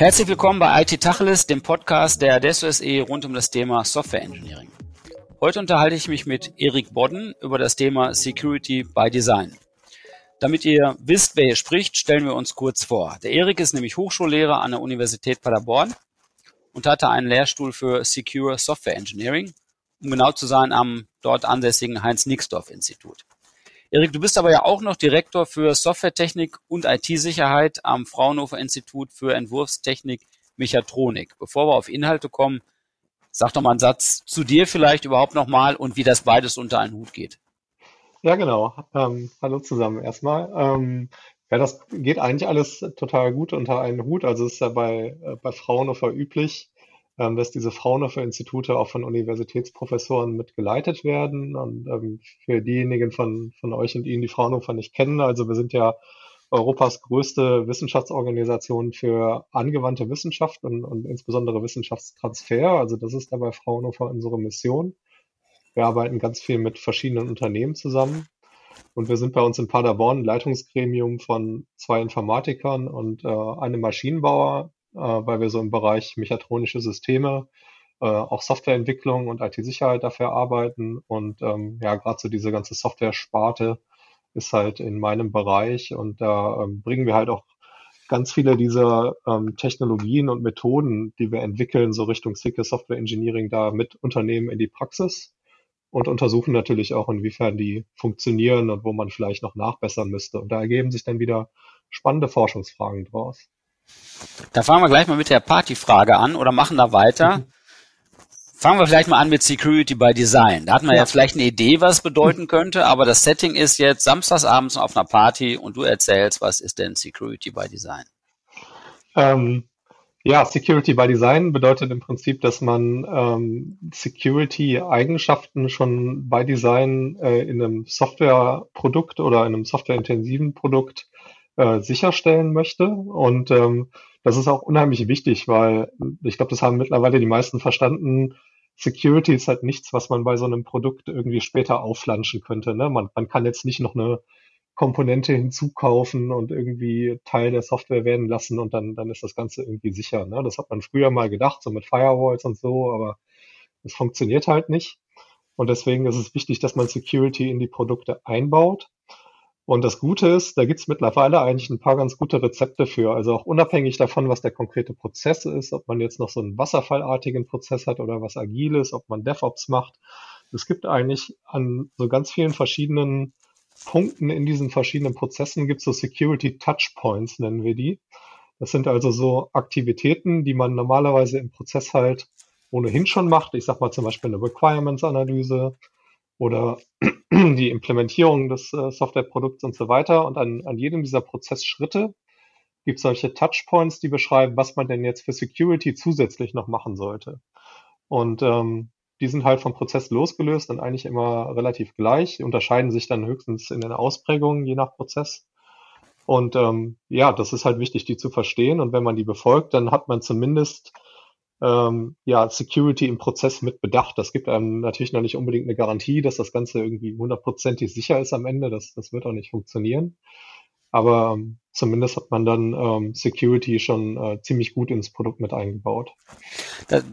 Herzlich willkommen bei IT Tacheles, dem Podcast der Adesso SE rund um das Thema Software Engineering. Heute unterhalte ich mich mit Erik Bodden über das Thema Security by Design. Damit ihr wisst, wer hier spricht, stellen wir uns kurz vor. Der Erik ist nämlich Hochschullehrer an der Universität Paderborn und hatte einen Lehrstuhl für Secure Software Engineering, um genau zu sein am dort ansässigen Heinz-Nixdorf-Institut. Erik, du bist aber ja auch noch Direktor für Softwaretechnik und IT-Sicherheit am Fraunhofer Institut für Entwurfstechnik Mechatronik. Bevor wir auf Inhalte kommen, sag doch mal einen Satz zu dir vielleicht überhaupt nochmal und wie das beides unter einen Hut geht. Ja, genau. Ähm, hallo zusammen erstmal. Ähm, ja, das geht eigentlich alles total gut unter einen Hut. Also es ist ja bei, äh, bei Fraunhofer üblich, ähm, dass diese Fraunhofer-Institute auch von Universitätsprofessoren mitgeleitet werden. Und ähm, für diejenigen von, von euch und Ihnen, die Fraunhofer nicht kennen, also wir sind ja Europas größte Wissenschaftsorganisation für angewandte Wissenschaft und, und insbesondere Wissenschaftstransfer. Also das ist dabei Fraunhofer unsere Mission. Wir arbeiten ganz viel mit verschiedenen Unternehmen zusammen. Und wir sind bei uns in Paderborn ein Leitungsgremium von zwei Informatikern und äh, einem Maschinenbauer, äh, weil wir so im Bereich mechatronische Systeme, äh, auch Softwareentwicklung und IT-Sicherheit dafür arbeiten. Und ähm, ja, gerade so diese ganze Software-Sparte ist halt in meinem Bereich und da ähm, bringen wir halt auch ganz viele dieser ähm, Technologien und Methoden, die wir entwickeln, so Richtung Secure Software Engineering da mit Unternehmen in die Praxis und untersuchen natürlich auch, inwiefern die funktionieren und wo man vielleicht noch nachbessern müsste. Und da ergeben sich dann wieder spannende Forschungsfragen draus. Da fangen wir gleich mal mit der Partyfrage an oder machen da weiter. Mhm. Fangen wir vielleicht mal an mit Security by Design. Da hat man ja. ja vielleicht eine Idee, was es bedeuten könnte, aber das Setting ist jetzt samstagsabends auf einer Party und du erzählst, was ist denn Security by Design? Ähm, ja, Security by Design bedeutet im Prinzip, dass man ähm, Security-Eigenschaften schon by Design äh, in einem Softwareprodukt oder in einem softwareintensiven Produkt äh, sicherstellen möchte. Und ähm, das ist auch unheimlich wichtig, weil ich glaube, das haben mittlerweile die meisten verstanden. Security ist halt nichts, was man bei so einem Produkt irgendwie später aufflanschen könnte. Ne? Man, man kann jetzt nicht noch eine Komponente hinzukaufen und irgendwie Teil der Software werden lassen und dann, dann ist das Ganze irgendwie sicher. Ne? Das hat man früher mal gedacht, so mit Firewalls und so, aber das funktioniert halt nicht. Und deswegen ist es wichtig, dass man Security in die Produkte einbaut. Und das Gute ist, da gibt es mittlerweile eigentlich ein paar ganz gute Rezepte für. Also auch unabhängig davon, was der konkrete Prozess ist, ob man jetzt noch so einen wasserfallartigen Prozess hat oder was agiles, ob man DevOps macht. Es gibt eigentlich an so ganz vielen verschiedenen Punkten in diesen verschiedenen Prozessen gibt es so Security Touchpoints, nennen wir die. Das sind also so Aktivitäten, die man normalerweise im Prozess halt ohnehin schon macht. Ich sag mal zum Beispiel eine Requirements-Analyse oder die Implementierung des äh, Softwareprodukts und so weiter. Und an, an jedem dieser Prozessschritte gibt es solche Touchpoints, die beschreiben, was man denn jetzt für Security zusätzlich noch machen sollte. Und ähm, die sind halt vom Prozess losgelöst und eigentlich immer relativ gleich, unterscheiden sich dann höchstens in den Ausprägungen je nach Prozess. Und ähm, ja, das ist halt wichtig, die zu verstehen. Und wenn man die befolgt, dann hat man zumindest ähm, ja Security im Prozess mit bedacht. Das gibt einem natürlich noch nicht unbedingt eine Garantie, dass das Ganze irgendwie hundertprozentig sicher ist am Ende. Das, das wird auch nicht funktionieren. Aber ähm, zumindest hat man dann ähm, Security schon äh, ziemlich gut ins Produkt mit eingebaut. Das,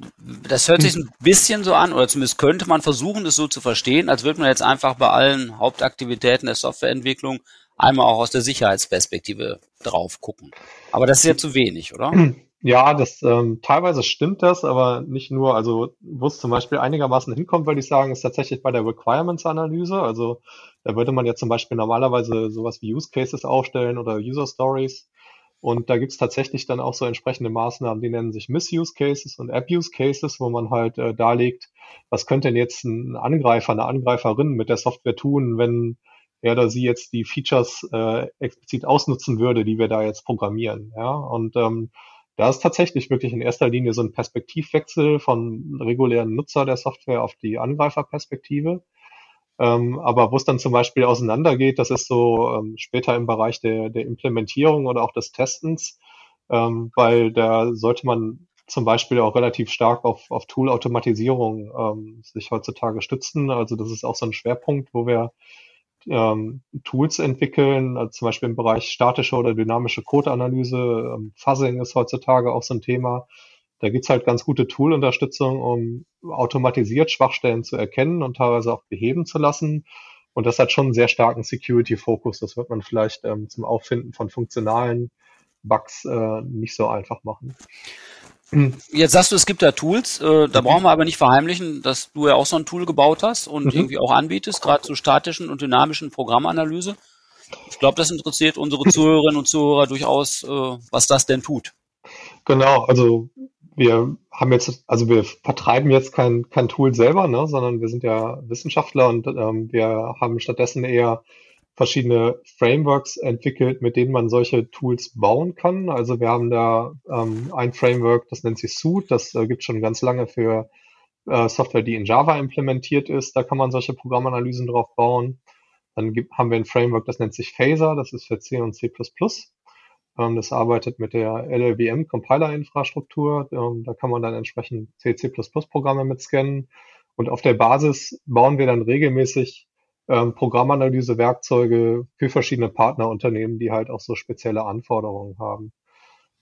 das hört sich ein bisschen so an, oder zumindest könnte man versuchen, es so zu verstehen, als würde man jetzt einfach bei allen Hauptaktivitäten der Softwareentwicklung einmal auch aus der Sicherheitsperspektive drauf gucken. Aber das ist ja zu wenig, oder? Ja, das ähm, teilweise stimmt das, aber nicht nur. Also wo es zum Beispiel einigermaßen hinkommt, würde ich sagen, ist tatsächlich bei der Requirements-Analyse. Also da würde man ja zum Beispiel normalerweise sowas wie Use Cases aufstellen oder User Stories. Und da gibt's tatsächlich dann auch so entsprechende Maßnahmen, die nennen sich Misuse Cases und Abuse Cases, wo man halt äh, darlegt, was könnte denn jetzt ein Angreifer, eine Angreiferin mit der Software tun, wenn er oder sie jetzt die Features äh, explizit ausnutzen würde, die wir da jetzt programmieren. Ja, und ähm, da ist tatsächlich wirklich in erster Linie so ein Perspektivwechsel von regulären Nutzer der Software auf die Angreiferperspektive. Ähm, aber wo es dann zum Beispiel auseinandergeht, das ist so ähm, später im Bereich der, der Implementierung oder auch des Testens, ähm, weil da sollte man zum Beispiel auch relativ stark auf, auf Tool-Automatisierung ähm, sich heutzutage stützen. Also das ist auch so ein Schwerpunkt, wo wir ähm, Tools entwickeln, also zum Beispiel im Bereich statische oder dynamische Codeanalyse. Ähm, Fuzzing ist heutzutage auch so ein Thema. Da gibt's halt ganz gute Tool-Unterstützung, um automatisiert Schwachstellen zu erkennen und teilweise auch beheben zu lassen. Und das hat schon einen sehr starken Security-Fokus. Das wird man vielleicht ähm, zum Auffinden von funktionalen Bugs äh, nicht so einfach machen. Jetzt sagst du, es gibt da Tools, äh, da brauchen wir aber nicht verheimlichen, dass du ja auch so ein Tool gebaut hast und mhm. irgendwie auch anbietest, gerade zur statischen und dynamischen Programmanalyse. Ich glaube, das interessiert unsere Zuhörerinnen und Zuhörer durchaus, äh, was das denn tut. Genau, also wir haben jetzt, also wir vertreiben jetzt kein, kein Tool selber, ne, sondern wir sind ja Wissenschaftler und ähm, wir haben stattdessen eher verschiedene Frameworks entwickelt, mit denen man solche Tools bauen kann. Also wir haben da ähm, ein Framework, das nennt sich Suit, das äh, gibt schon ganz lange für äh, Software, die in Java implementiert ist. Da kann man solche Programmanalysen drauf bauen. Dann gibt, haben wir ein Framework, das nennt sich Phaser, das ist für C und C++. Ähm, das arbeitet mit der LLVM Compiler-Infrastruktur. Ähm, da kann man dann entsprechend C, C++-Programme mit scannen. Und auf der Basis bauen wir dann regelmäßig ähm, Programmanalyse-Werkzeuge für verschiedene Partnerunternehmen, die halt auch so spezielle Anforderungen haben.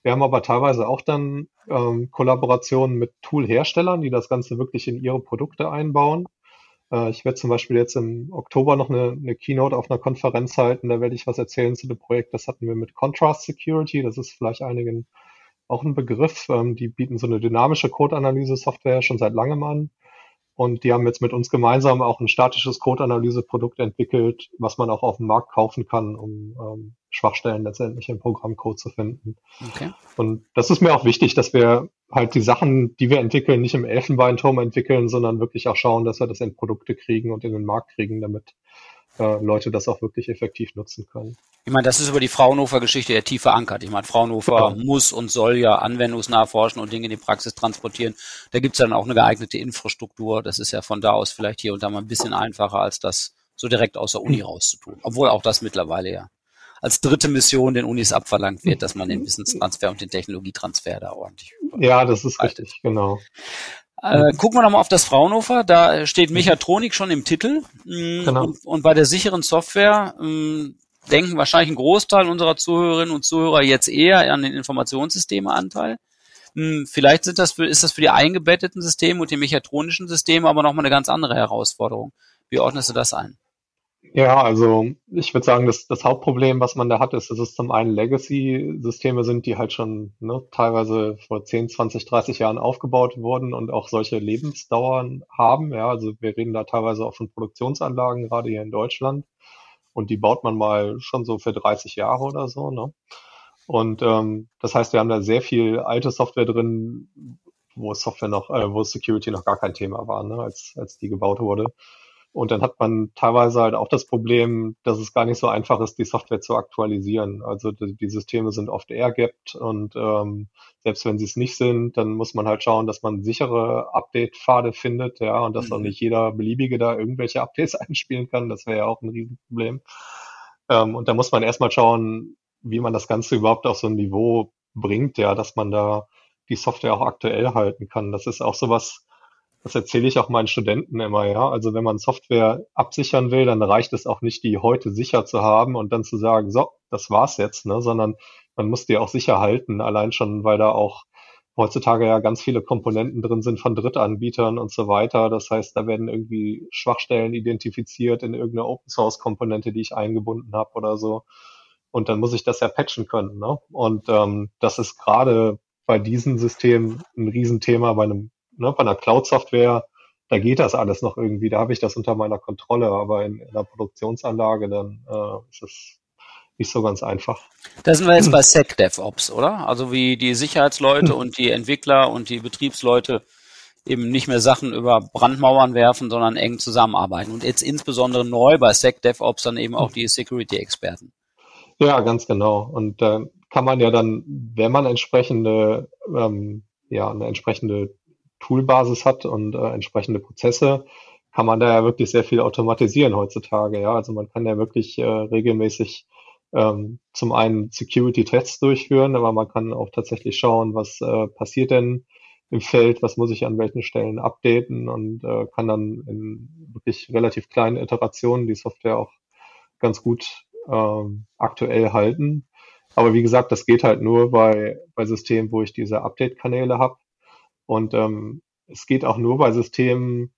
Wir haben aber teilweise auch dann ähm, Kollaborationen mit Tool-Herstellern, die das Ganze wirklich in ihre Produkte einbauen. Äh, ich werde zum Beispiel jetzt im Oktober noch eine, eine Keynote auf einer Konferenz halten. Da werde ich was erzählen zu dem Projekt. Das hatten wir mit Contrast Security. Das ist vielleicht einigen auch ein Begriff. Ähm, die bieten so eine dynamische Code-Analyse-Software schon seit langem an. Und die haben jetzt mit uns gemeinsam auch ein statisches Code-Analyse-Produkt entwickelt, was man auch auf dem Markt kaufen kann, um ähm, Schwachstellen letztendlich im Programmcode zu finden. Okay. Und das ist mir auch wichtig, dass wir halt die Sachen, die wir entwickeln, nicht im Elfenbeinturm entwickeln, sondern wirklich auch schauen, dass wir das in Produkte kriegen und in den Markt kriegen, damit äh, Leute das auch wirklich effektiv nutzen können. Ich meine, das ist über die Fraunhofer-Geschichte ja tief verankert. Ich meine, Fraunhofer genau. muss und soll ja anwendungsnah forschen und Dinge in die Praxis transportieren. Da gibt's dann auch eine geeignete Infrastruktur. Das ist ja von da aus vielleicht hier und da mal ein bisschen einfacher, als das so direkt aus der Uni hm. rauszutun. Obwohl auch das mittlerweile ja als dritte Mission den Unis abverlangt wird, dass man den Wissenstransfer und den Technologietransfer da ordentlich. Ja, das ist richtig, genau. Äh, gucken wir nochmal auf das Fraunhofer. Da steht Mechatronik schon im Titel. Mm, genau. Und, und, bei der sicheren Software mh, mm, denken wahrscheinlich ein Großteil unserer Zuhörerinnen und Zuhörer jetzt eher an den Informationssysteme-Anteil. Mh, vielleicht sind das für, ist das für die eingebetteten Systeme und die mechatronischen Systeme aber nochmal eine ganz andere Herausforderung. Wie ordnest du das ein? Ja, also ich würde sagen, dass das Hauptproblem, was man da hat, ist, dass es zum einen Legacy-Systeme sind, die halt schon ne, teilweise vor 10, 20, 30 Jahren aufgebaut wurden und auch solche Lebensdauern haben. Ja, also wir reden da teilweise auch von Produktionsanlagen, gerade hier in Deutschland. Und die baut man mal schon so für 30 Jahre oder so. Ne? Und ähm, das heißt, wir haben da sehr viel alte Software drin, wo Software noch, äh, wo Security noch gar kein Thema war, ne, als, als die gebaut wurde. Und dann hat man teilweise halt auch das Problem, dass es gar nicht so einfach ist, die Software zu aktualisieren. Also die, die Systeme sind oft air-gapped und ähm, selbst wenn sie es nicht sind, dann muss man halt schauen, dass man sichere Update-Pfade findet, ja, und dass mhm. auch nicht jeder beliebige da irgendwelche Updates einspielen kann. Das wäre ja auch ein Riesenproblem. Ähm, und da muss man erstmal schauen, wie man das Ganze überhaupt auf so ein Niveau bringt, ja, dass man da die Software auch aktuell halten kann. Das ist auch sowas, das erzähle ich auch meinen Studenten immer, ja. Also wenn man Software absichern will, dann reicht es auch nicht, die heute sicher zu haben und dann zu sagen, so, das war's jetzt, ne, sondern man muss die auch sicher halten, allein schon, weil da auch heutzutage ja ganz viele Komponenten drin sind von Drittanbietern und so weiter. Das heißt, da werden irgendwie Schwachstellen identifiziert in irgendeine Open Source Komponente, die ich eingebunden habe oder so. Und dann muss ich das ja patchen können. Ne? Und ähm, das ist gerade bei diesen Systemen ein Riesenthema, bei einem ne, bei einer Cloud-Software, da geht das alles noch irgendwie, da habe ich das unter meiner Kontrolle, aber in, in einer Produktionsanlage, dann äh, ist es nicht so ganz einfach. Da sind wir jetzt bei SecDevOps, oder? Also wie die Sicherheitsleute hm. und die Entwickler und die Betriebsleute eben nicht mehr Sachen über Brandmauern werfen, sondern eng zusammenarbeiten. Und jetzt insbesondere neu bei SecDevOps dann eben auch die Security-Experten. Ja, ganz genau. Und da äh, kann man ja dann, wenn man entsprechende, ähm, ja, eine entsprechende Toolbasis hat und äh, entsprechende Prozesse, kann man da ja wirklich sehr viel automatisieren heutzutage. Ja, also man kann ja wirklich äh, regelmäßig ähm, zum einen Security-Tests durchführen, aber man kann auch tatsächlich schauen, was äh, passiert denn im Feld, was muss ich an welchen Stellen updaten und äh, kann dann in wirklich relativ kleinen Iterationen die Software auch ganz gut ähm, aktuell halten. Aber wie gesagt, das geht halt nur bei, bei Systemen, wo ich diese Update-Kanäle habe. Und ähm, es geht auch nur bei Systemen,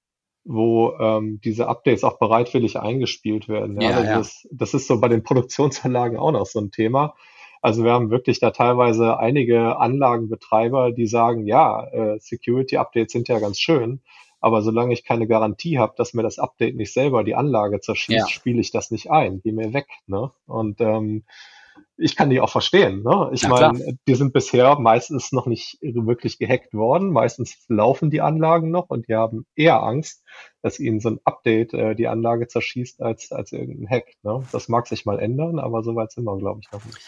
wo ähm, diese Updates auch bereitwillig eingespielt werden. Ja, ja, das, ja. Ist, das ist so bei den Produktionsanlagen auch noch so ein Thema. Also wir haben wirklich da teilweise einige Anlagenbetreiber, die sagen, ja, äh, Security-Updates sind ja ganz schön, aber solange ich keine Garantie habe, dass mir das Update nicht selber die Anlage zerschießt, ja. spiele ich das nicht ein. Geh mir weg. Ne? Und ähm, ich kann die auch verstehen. Ne? Ich ja, meine, die sind bisher meistens noch nicht wirklich gehackt worden. Meistens laufen die Anlagen noch und die haben eher Angst, dass ihnen so ein Update äh, die Anlage zerschießt als, als irgendein Hack. Ne? Das mag sich mal ändern, aber so weit sind wir, glaube ich, noch nicht.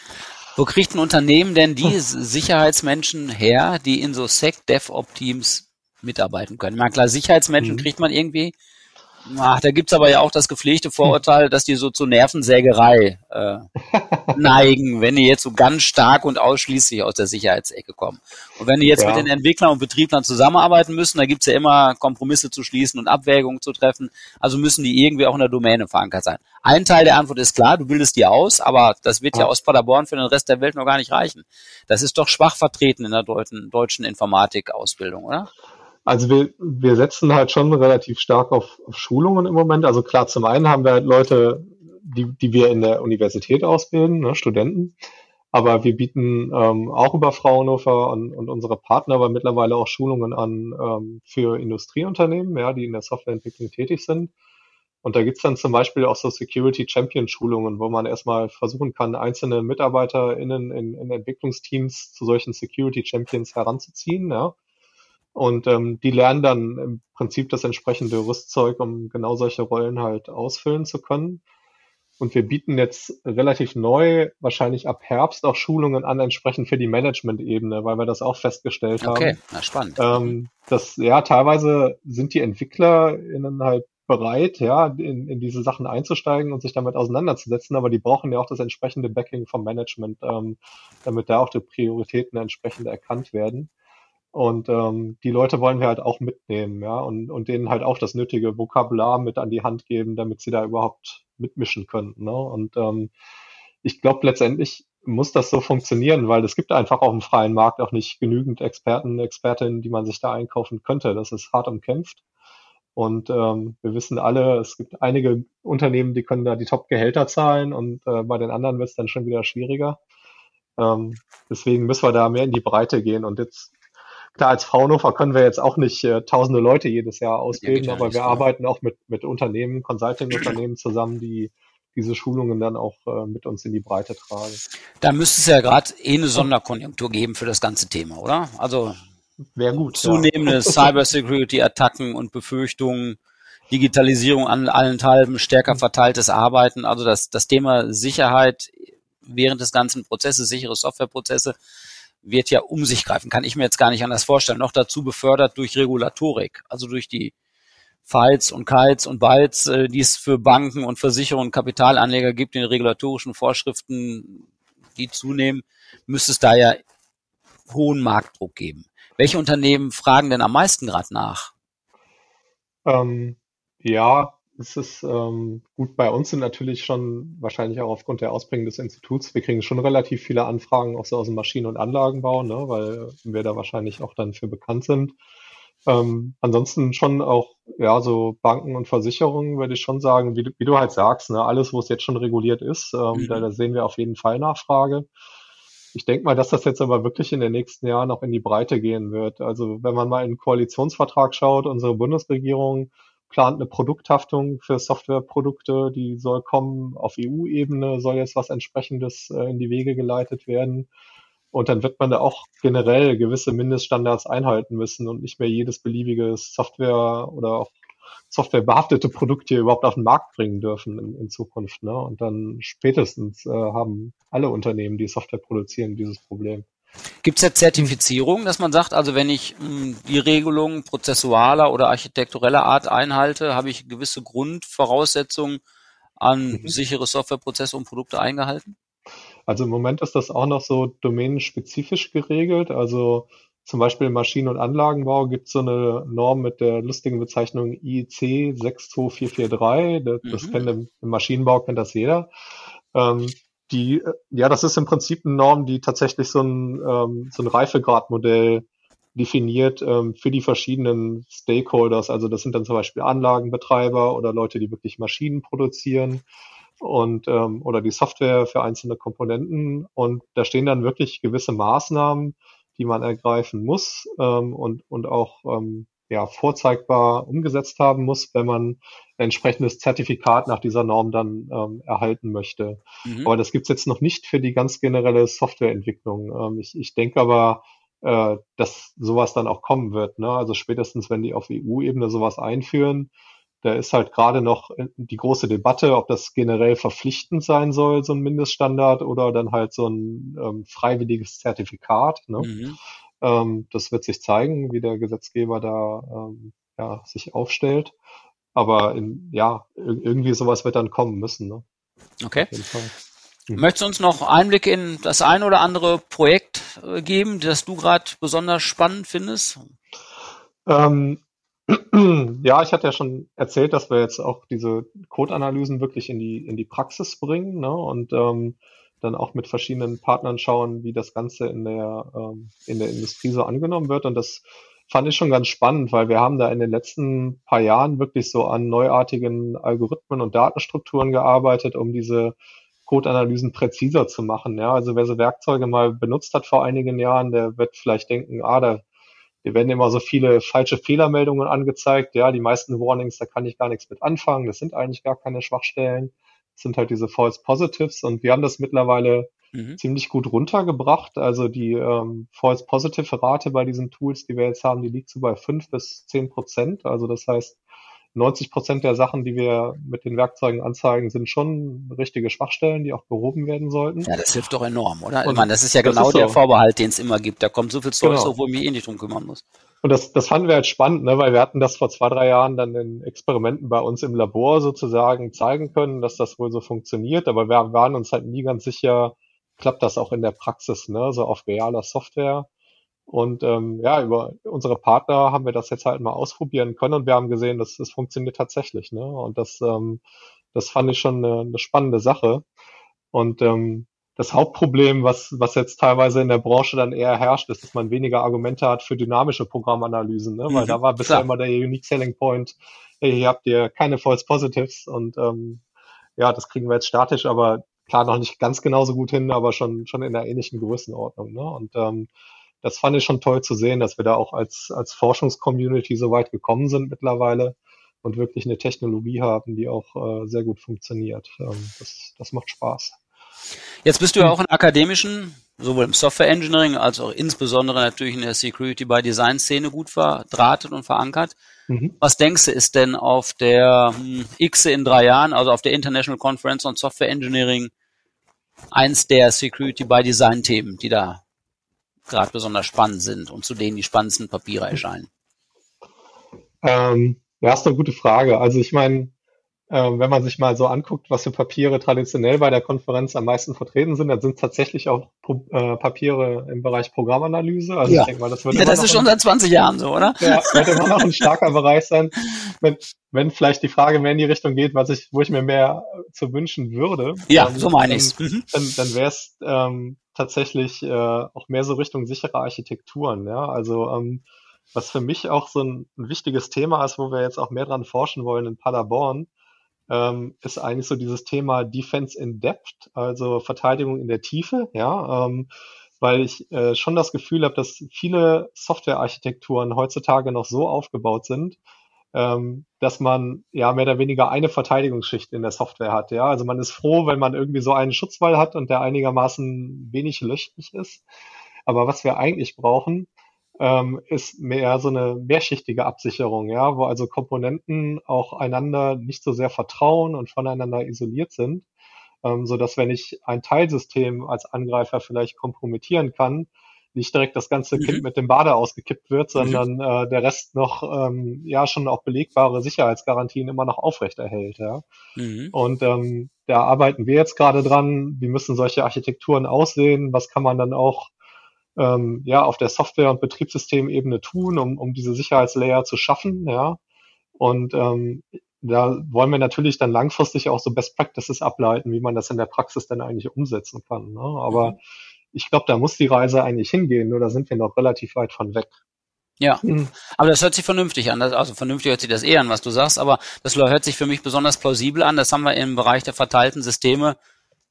Wo kriegt ein Unternehmen denn die Sicherheitsmenschen her, die in so Sec-DevOps-Teams mitarbeiten können? Na klar, Sicherheitsmenschen mhm. kriegt man irgendwie Ach, da gibt's aber ja auch das gepflegte Vorurteil, dass die so zur Nervensägerei äh, neigen, wenn die jetzt so ganz stark und ausschließlich aus der Sicherheitsecke kommen. Und wenn die jetzt ja. mit den Entwicklern und Betrieblern zusammenarbeiten müssen, da gibt's ja immer Kompromisse zu schließen und Abwägungen zu treffen. Also müssen die irgendwie auch in der Domäne verankert sein. Ein Teil der Antwort ist klar, du bildest die aus, aber das wird ja, ja aus Paderborn für den Rest der Welt noch gar nicht reichen. Das ist doch schwach vertreten in der deutschen, deutschen Informatikausbildung, oder? Also wir, wir setzen halt schon relativ stark auf, auf Schulungen im Moment. Also klar, zum einen haben wir halt Leute, die, die wir in der Universität ausbilden, ne, Studenten. Aber wir bieten ähm, auch über Fraunhofer und, und unsere Partner aber mittlerweile auch Schulungen an ähm, für Industrieunternehmen, ja, die in der Softwareentwicklung tätig sind. Und da gibt's dann zum Beispiel auch so Security Champion Schulungen, wo man erstmal versuchen kann, einzelne MitarbeiterInnen in, in Entwicklungsteams zu solchen Security Champions heranzuziehen, ja und ähm, die lernen dann im Prinzip das entsprechende Rüstzeug, um genau solche Rollen halt ausfüllen zu können. Und wir bieten jetzt relativ neu, wahrscheinlich ab Herbst, auch Schulungen an, entsprechend für die Management-Ebene, weil wir das auch festgestellt okay. haben. Okay, na spannend. Ähm, das, ja, teilweise sind die EntwicklerInnen halt bereit, ja, in, in diese Sachen einzusteigen und sich damit auseinanderzusetzen, aber die brauchen ja auch das entsprechende Backing vom Management, ähm, damit da auch die Prioritäten entsprechend erkannt werden. Und ähm, die Leute wollen wir halt auch mitnehmen, ja, und, und denen halt auch das nötige Vokabular mit an die Hand geben, damit sie da überhaupt mitmischen können. Ne? Und ähm, ich glaube, letztendlich muss das so funktionieren, weil es gibt einfach auf dem freien Markt auch nicht genügend Experten, Expertinnen, die man sich da einkaufen könnte. Das ist hart umkämpft. Und ähm, wir wissen alle, es gibt einige Unternehmen, die können da die Top-Gehälter zahlen und äh, bei den anderen wird es dann schon wieder schwieriger. Ähm, deswegen müssen wir da mehr in die Breite gehen. Und jetzt Klar, als Fraunhofer können wir jetzt auch nicht äh, tausende Leute jedes Jahr ausbilden, ja, aber wir ja. arbeiten auch mit, mit Unternehmen, Consulting-Unternehmen zusammen, die diese Schulungen dann auch äh, mit uns in die Breite tragen. Da müsste es ja gerade eh eine Sonderkonjunktur geben für das ganze Thema, oder? Also Wäre gut. Zunehmende ja. Cybersecurity-Attacken und Befürchtungen, Digitalisierung an allen Teilen, stärker verteiltes Arbeiten. Also das, das Thema Sicherheit während des ganzen Prozesses, sichere Softwareprozesse, wird ja um sich greifen, kann ich mir jetzt gar nicht anders vorstellen. Noch dazu befördert durch Regulatorik, also durch die Files und Kites und Bytes, äh, die es für Banken und Versicherungen und Kapitalanleger gibt, in regulatorischen Vorschriften, die zunehmen, müsste es da ja hohen Marktdruck geben. Welche Unternehmen fragen denn am meisten gerade nach? Ähm, ja, es ist ähm, gut, bei uns sind natürlich schon wahrscheinlich auch aufgrund der Ausprägung des Instituts, wir kriegen schon relativ viele Anfragen auch so aus dem Maschinen- und Anlagenbau, ne, weil wir da wahrscheinlich auch dann für bekannt sind. Ähm, ansonsten schon auch, ja, so Banken und Versicherungen würde ich schon sagen, wie, wie du halt sagst, ne, alles, wo es jetzt schon reguliert ist, ähm, mhm. da, da sehen wir auf jeden Fall Nachfrage. Ich denke mal, dass das jetzt aber wirklich in den nächsten Jahren auch in die Breite gehen wird. Also wenn man mal in den Koalitionsvertrag schaut, unsere Bundesregierung plant eine Produkthaftung für Softwareprodukte, die soll kommen auf EU-Ebene, soll jetzt was entsprechendes äh, in die Wege geleitet werden. Und dann wird man da auch generell gewisse Mindeststandards einhalten müssen und nicht mehr jedes beliebige Software oder auch softwarebehaftete Produkt hier überhaupt auf den Markt bringen dürfen in, in Zukunft. Ne? Und dann spätestens äh, haben alle Unternehmen, die Software produzieren, dieses Problem. Gibt es ja Zertifizierung, dass man sagt, also wenn ich mh, hm, die Regelung prozessualer oder architektureller Art einhalte, habe ich gewisse Grundvoraussetzungen an mhm. sichere Softwareprozesse und Produkte eingehalten? Also im Moment ist das auch noch so domänenspezifisch geregelt. Also zum Beispiel im Maschinen- und Anlagenbau gibt es so eine Norm mit der lustigen Bezeichnung IEC 62443. Das, mhm. das kennt im, im, Maschinenbau kennt das jeder. Ähm, die, ja, das ist im Prinzip eine Norm, die tatsächlich so ein, ähm, so ein Reifegradmodell definiert ähm, für die verschiedenen Stakeholders. Also das sind dann zum Beispiel Anlagenbetreiber oder Leute, die wirklich Maschinen produzieren und ähm, oder die Software für einzelne Komponenten. Und da stehen dann wirklich gewisse Maßnahmen, die man ergreifen muss ähm, und, und auch ähm, ja, vorzeigbar umgesetzt haben muss, wenn man ein entsprechendes Zertifikat nach dieser Norm dann ähm, erhalten möchte. Mhm. Aber das gibt's jetzt noch nicht für die ganz generelle Softwareentwicklung. Ähm, ich, ich denke aber, äh, dass sowas dann auch kommen wird. Ne? Also spätestens, wenn die auf EU-Ebene sowas einführen, da ist halt gerade noch die große Debatte, ob das generell verpflichtend sein soll, so ein Mindeststandard, oder dann halt so ein ähm, freiwilliges Zertifikat. Ne? Mhm. Ähm, das wird sich zeigen, wie der Gesetzgeber da ähm, ja, sich aufstellt. Aber in, ja, irgendwie sowas wird dann kommen müssen. Ne? Okay. Mhm. Möchtest du uns noch Einblick in das ein oder andere Projekt äh, geben, das du gerade besonders spannend findest? Ähm, ja, ich hatte ja schon erzählt, dass wir jetzt auch diese Code-Analysen wirklich in die, in die Praxis bringen ne? und ähm, dann auch mit verschiedenen Partnern schauen, wie das Ganze in der, ähm, in der Industrie so angenommen wird. Und das fand ich schon ganz spannend, weil wir haben da in den letzten paar Jahren wirklich so an neuartigen Algorithmen und Datenstrukturen gearbeitet, um diese Code-Analysen präziser zu machen. Ja, also wer so Werkzeuge mal benutzt hat vor einigen Jahren, der wird vielleicht denken, ah, da wir werden immer so viele falsche Fehlermeldungen angezeigt. Ja, die meisten Warnings, da kann ich gar nichts mit anfangen. Das sind eigentlich gar keine Schwachstellen. Sind halt diese False Positives. Und wir haben das mittlerweile mhm. ziemlich gut runtergebracht. Also die ähm, False Positive Rate bei diesen Tools, die wir jetzt haben, die liegt so bei fünf bis zehn Prozent. Also das heißt, 90 Prozent der Sachen, die wir mit den Werkzeugen anzeigen, sind schon richtige Schwachstellen, die auch behoben werden sollten. Ja, das hilft doch enorm, oder? Und ich meine, das ist ja genau ist der so. Vorbehalt, den es immer gibt. Da kommt so viel Zeug, genau. wo ich mich eh nicht drum kümmern muss. Und das, das fanden wir jetzt spannend, ne, weil wir hatten das vor zwei, drei Jahren dann in Experimenten bei uns im Labor sozusagen zeigen können, dass das wohl so funktioniert. Aber wir waren uns halt nie ganz sicher, klappt das auch in der Praxis, ne, so auf realer Software. Und ähm, ja, über unsere Partner haben wir das jetzt halt mal ausprobieren können und wir haben gesehen, dass das funktioniert tatsächlich. Ne? Und das, ähm, das fand ich schon eine, eine spannende Sache. Und ähm, das Hauptproblem, was, was jetzt teilweise in der Branche dann eher herrscht, ist, dass man weniger Argumente hat für dynamische Programmanalysen, ne? weil mhm, da war bisher klar. immer der Unique Selling Point, hey, hier habt ihr keine False Positives und ähm, ja, das kriegen wir jetzt statisch, aber klar noch nicht ganz genauso gut hin, aber schon, schon in einer ähnlichen Größenordnung. Ne? Und ähm, das fand ich schon toll zu sehen, dass wir da auch als, als Forschungscommunity so weit gekommen sind mittlerweile und wirklich eine Technologie haben, die auch äh, sehr gut funktioniert. Ähm, das, das macht Spaß. Jetzt bist du ja auch in akademischen, sowohl im Software Engineering als auch insbesondere natürlich in der Security by Design Szene gut verdrahtet und verankert. Mhm. Was denkst du, ist denn auf der hm, X in drei Jahren, also auf der International Conference on Software Engineering, eins der Security by Design Themen, die da gerade besonders spannend sind und zu denen die spannendsten Papiere erscheinen? Ähm, ja, ist eine gute Frage. Also ich meine, äh, wenn man sich mal so anguckt, was für Papiere traditionell bei der Konferenz am meisten vertreten sind, dann sind tatsächlich auch Pro äh, Papiere im Bereich Programmanalyse. Also ja. ich denke mal, das wird ja, das ist schon seit 20 Jahren so, oder? Ja, wird immer noch ein starker Bereich sein. Wenn, wenn vielleicht die Frage mehr in die Richtung geht, was ich, wo ich mir mehr zu wünschen würde. Ja, ähm, so meine ich mhm. Dann, dann wäre es ähm, tatsächlich äh, auch mehr so Richtung sichere Architekturen. Ja, also ähm, was für mich auch so ein, ein, wichtiges Thema ist, wo wir jetzt auch mehr dran forschen wollen in Paderborn, ähm, ist eigentlich so dieses Thema Defense in Depth, also Verteidigung in der Tiefe. Ja, ähm, weil ich äh, schon das Gefühl habe, dass viele Softwarearchitekturen heutzutage noch so aufgebaut sind, ähm, dass man ja mehr oder weniger eine Verteidigungsschicht in der Software hat. Ja, also man ist froh, wenn man irgendwie so einen Schutzwall hat und der einigermaßen wenig löchrig ist. Aber was wir eigentlich brauchen, ähm, ist mehr so eine mehrschichtige Absicherung, ja, wo also Komponenten auch einander nicht so sehr vertrauen und voneinander isoliert sind, ähm, so dass wenn ich ein Teilsystem als Angreifer vielleicht kompromittieren kann, nicht direkt das ganze mhm. Kind mit dem Bade ausgekippt wird, sondern mhm. äh, der Rest noch ähm, ja schon auch belegbare Sicherheitsgarantien immer noch aufrechterhält. Ja. Mhm. Und ähm, da arbeiten wir jetzt gerade dran. Wie müssen solche Architekturen aussehen? Was kann man dann auch ähm, ja auf der Software- und Betriebssystemebene tun, um, um diese Sicherheitslayer zu schaffen, ja. Und ähm, da wollen wir natürlich dann langfristig auch so Best Practices ableiten, wie man das in der Praxis dann eigentlich umsetzen kann. Ne? Aber mhm. ich glaube, da muss die Reise eigentlich hingehen, nur da sind wir noch relativ weit von weg. Ja, mhm. aber das hört sich vernünftig an. Also vernünftig hört sich das eher an, was du sagst, aber das hört sich für mich besonders plausibel an. Das haben wir im Bereich der verteilten Systeme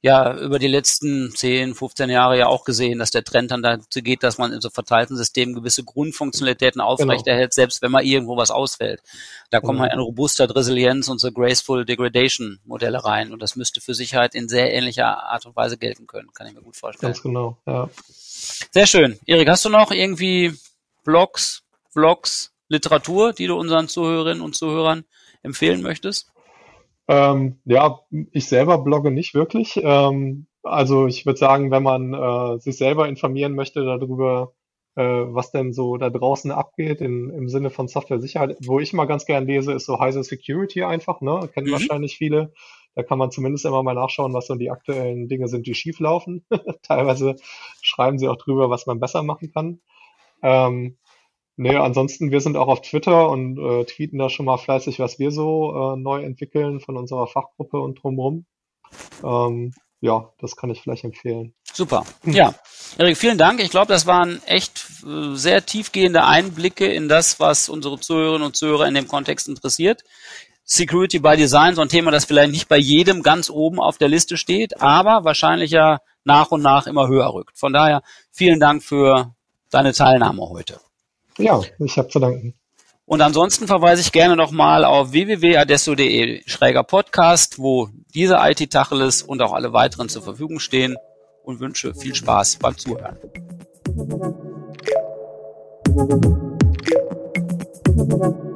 ja über die letzten 10, 15 Jahre ja auch gesehen, dass der Trend dann dazu geht, dass man in so verteilten Systemen gewisse Grundfunktionalitäten genau. aufrechterhält, genau. selbst wenn mal irgendwo was ausfällt. Da kommen halt in robuster Resilienz und so graceful degradation Modelle rein und das müsste für Sicherheit in sehr ähnlicher Art und Weise gelten können, kann ich mir gut vorstellen. Ganz genau, ja. Sehr schön. Erik, hast du noch irgendwie Blogs, Vlogs, Literatur, die du unseren Zuhörerinnen und Zuhörern empfehlen möchtest? Ähm, ja, ich selber blogge nicht wirklich. Ähm, also ich würde sagen, wenn man äh, sich selber informieren möchte darüber, äh, was denn so da draußen abgeht in, im Sinne von Software-Sicherheit, wo ich mal ganz gern lese, ist so Heise Security einfach, ne? Kennen mhm. wahrscheinlich viele. Da kann man zumindest immer mal nachschauen, was so die aktuellen Dinge sind, die schief laufen. Teilweise schreiben sie auch drüber, was man besser machen kann. Ähm, Nee, ansonsten, wir sind auch auf Twitter und äh, tweeten da schon mal fleißig, was wir so äh, neu entwickeln von unserer Fachgruppe und drumherum. Ähm, ja, das kann ich vielleicht empfehlen. Super. Ja, Erik, vielen Dank. Ich glaube, das waren echt äh, sehr tiefgehende Einblicke in das, was unsere Zuhörerinnen und Zuhörer in dem Kontext interessiert. Security by Design, so ein Thema, das vielleicht nicht bei jedem ganz oben auf der Liste steht, aber wahrscheinlich ja nach und nach immer höher rückt. Von daher vielen Dank für deine Teilnahme heute. Ja, ich habe zu danken. Und ansonsten verweise ich gerne nochmal auf www.adesso.de schräger Podcast, wo diese IT Tacheles und auch alle weiteren zur Verfügung stehen und wünsche viel Spaß beim Zuhören. Thank you.